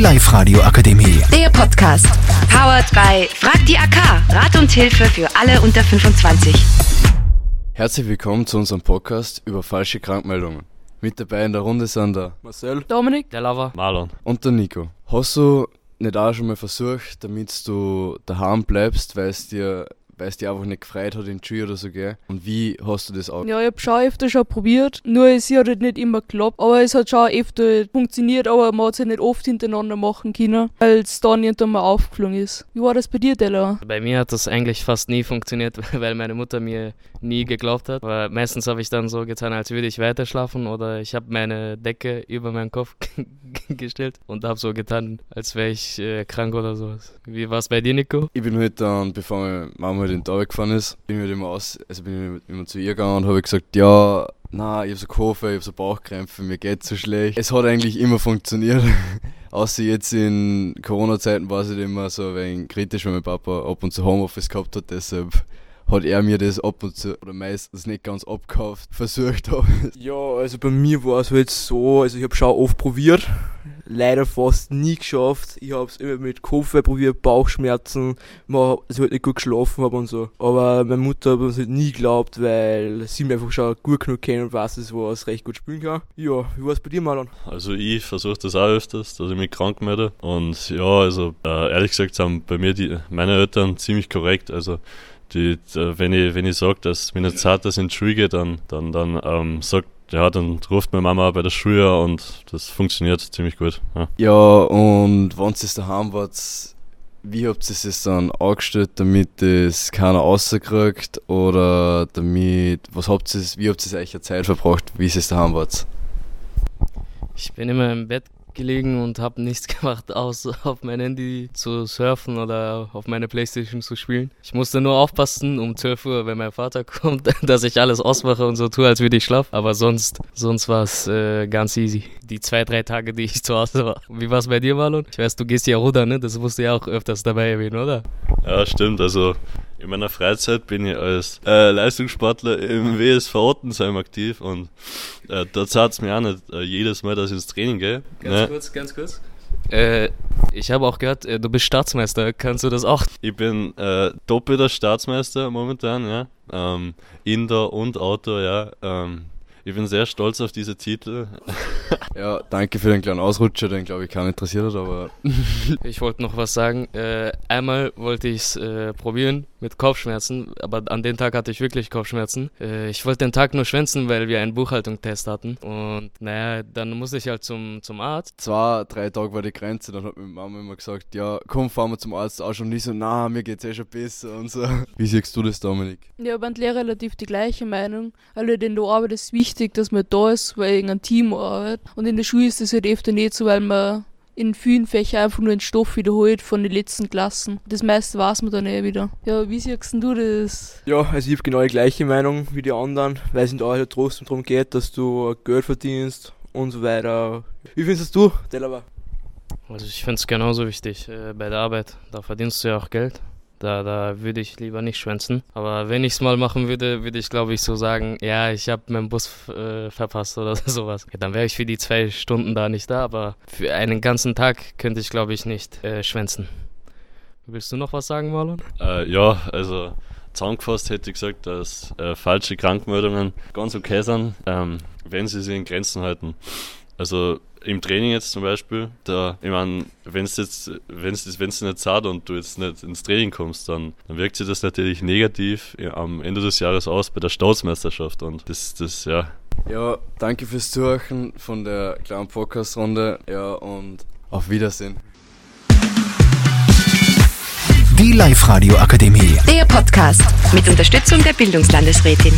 Die Live-Radio Akademie. Der Podcast. Powered by Frag die AK. Rat und Hilfe für alle unter 25. Herzlich willkommen zu unserem Podcast über falsche Krankmeldungen. Mit dabei in der Runde sind der Marcel. Dominik. Der Lava. Marlon. und der Nico. Hast du nicht auch schon mal versucht, damit du daheim bleibst, weil es dir, weil es dir einfach nicht gefreut hat in die Schule oder so, gell? Und wie hast du das auch? Ja, ich hab schon öfter schon probiert, nur es hat halt nicht immer geklappt. Aber es hat schon öfter funktioniert, aber man hat es halt nicht oft hintereinander machen können, weil es dann irgendwann mal aufgeflogen ist. Wie war das bei dir, Della? Bei mir hat das eigentlich fast nie funktioniert, weil meine Mutter mir nie geglaubt hat. Aber meistens habe ich dann so getan, als würde ich weiter schlafen oder ich habe meine Decke über meinen Kopf gestellt und habe so getan, als wäre ich äh, krank oder sowas. Wie war es bei dir, Nico? Ich bin halt dann, bevor meine Mama halt in Arbeit gefahren ist, bin ich immer aus, also bin ich immer zu ihr gegangen und habe gesagt, ja, na, ich habe so Koffer, ich habe so Bauchkrämpfe, mir geht's so schlecht. Es hat eigentlich immer funktioniert. Außer jetzt in Corona-Zeiten war es halt immer so ein wenig kritisch, weil mein Papa ab und zu Homeoffice gehabt hat, deshalb hat er mir das ab und zu, oder meistens nicht ganz abgekauft, versucht habe. Ja, also bei mir war es halt so, also ich habe schon oft probiert, leider fast nie geschafft. Ich habe es immer mit Kopfweh probiert, Bauchschmerzen, man, also halt nicht gut geschlafen habe und so. Aber meine Mutter hat uns halt nie geglaubt, weil sie mir einfach schon gut genug kennt und weiß, dass was recht gut spielen kann. Ja, wie war es bei dir, Marlon? Also ich versuche das auch öfters, dass ich mich krank melde. Und ja, also äh, ehrlich gesagt sind bei mir die, meine Eltern ziemlich korrekt. Also die, d- wenn ich, wenn ich sage, dass mir nicht zart ist in dann, dann, dann ähm, sagt, ja, dann ruft meine Mama bei der Schule an und das funktioniert ziemlich gut. Ja. Ja, und wenn ihr daheim wart, wie habt ihr es dann angestellt, damit es keiner rauskriegt? Oder damit, was habt ihr, wie habt ihr euch Zeit verbracht, wie ihr daheim wart? Ich bin immer im Bett gelegen und habe nichts gemacht, außer auf mein Handy zu surfen oder auf meine Playstation zu spielen. Ich musste nur aufpassen um 12 Uhr, wenn mein Vater kommt, dass ich alles ausmache und so tue, als würde ich schlafen. Aber sonst, sonst war es äh, ganz easy. Die zwei, drei Tage, die ich zu Hause war. Wie war es bei dir, Marlon? Ich weiß, du gehst ja rudern, ne? Das musst du ja auch öfters dabei erwähnen, oder? Ja, stimmt. Also in meiner Freizeit bin ich als äh, Leistungssportler im WSV Ottensheim aktiv und äh, dort zahlt es mir auch nicht äh, jedes Mal, dass ich ins Training gehe. Ganz Ne? kurz, ganz kurz. Äh, ich habe auch gehört, äh, du bist Staatsmeister. Kannst du das auch? Ich bin äh, doppelter Staatsmeister momentan, ja. Ähm, Indoor und Outdoor, ja. Ähm, ich bin sehr stolz auf diese Titel. Ja, danke für den kleinen Ausrutscher, den glaube ich keiner interessiert hat, aber Ich wollte noch was sagen. Äh, einmal wollte ich es äh, probieren mit Kopfschmerzen, aber an dem Tag hatte ich wirklich Kopfschmerzen. Äh, ich wollte den Tag nur schwänzen, weil wir einen Buchhaltungstest hatten. Und naja, dann musste ich halt zum, zum Arzt. zwei, drei Tage war die Grenze, dann hat meine Mama immer gesagt, ja, komm, fahren wir zum Arzt auch schon. Und ich so, na, mir geht's eh schon besser und so. Wie siehst du das, Dominik? Ja, aber die relativ die gleiche Meinung. Alle, denn der Arbeit ist wichtig, dass man da ist, weil ein Team arbeitet. Und in der Schule ist das halt öfter nicht so, weil man in vielen Fächern einfach nur den Stoff wiederholt von den letzten Klassen. Das meiste weiß man dann eh wieder. Ja, wie siehst du das? Ja, also ich habe genau die gleiche Meinung wie die anderen, weil es in der Arbeit halt trotzdem darum geht, dass du Geld verdienst und so weiter. Wie findest du, Delaware? Also ich finde es genauso wichtig äh, bei der Arbeit. Da verdienst du ja auch Geld. Da, da würde ich lieber nicht schwänzen. Aber wenn ich es mal machen würde, würde ich glaube ich so sagen, ja, ich habe meinen Bus äh, verpasst oder sowas. Ja, dann wäre ich für die zwei Stunden da nicht da, aber für einen ganzen Tag könnte ich glaube ich nicht äh, schwänzen. Willst du noch was sagen, Marlon? Äh, ja, also zusammengefasst hätte ich gesagt, dass äh, falsche Krankmeldungen ganz okay sind, ähm, wenn sie sich in Grenzen halten. Also im Training jetzt zum Beispiel, da, ich meine, wenn es jetzt, wenn es wenn's nicht zahlt und du jetzt nicht ins Training kommst, dann, dann wirkt sich das natürlich negativ am Ende des Jahres aus bei der Staatsmeisterschaft und das, das, ja, Ja, danke fürs Zuhören von der kleinen Podcast-Runde. Ja, und auf Wiedersehen. Die Live-Radio Akademie. Der Podcast mit Unterstützung der Bildungslandesrätin.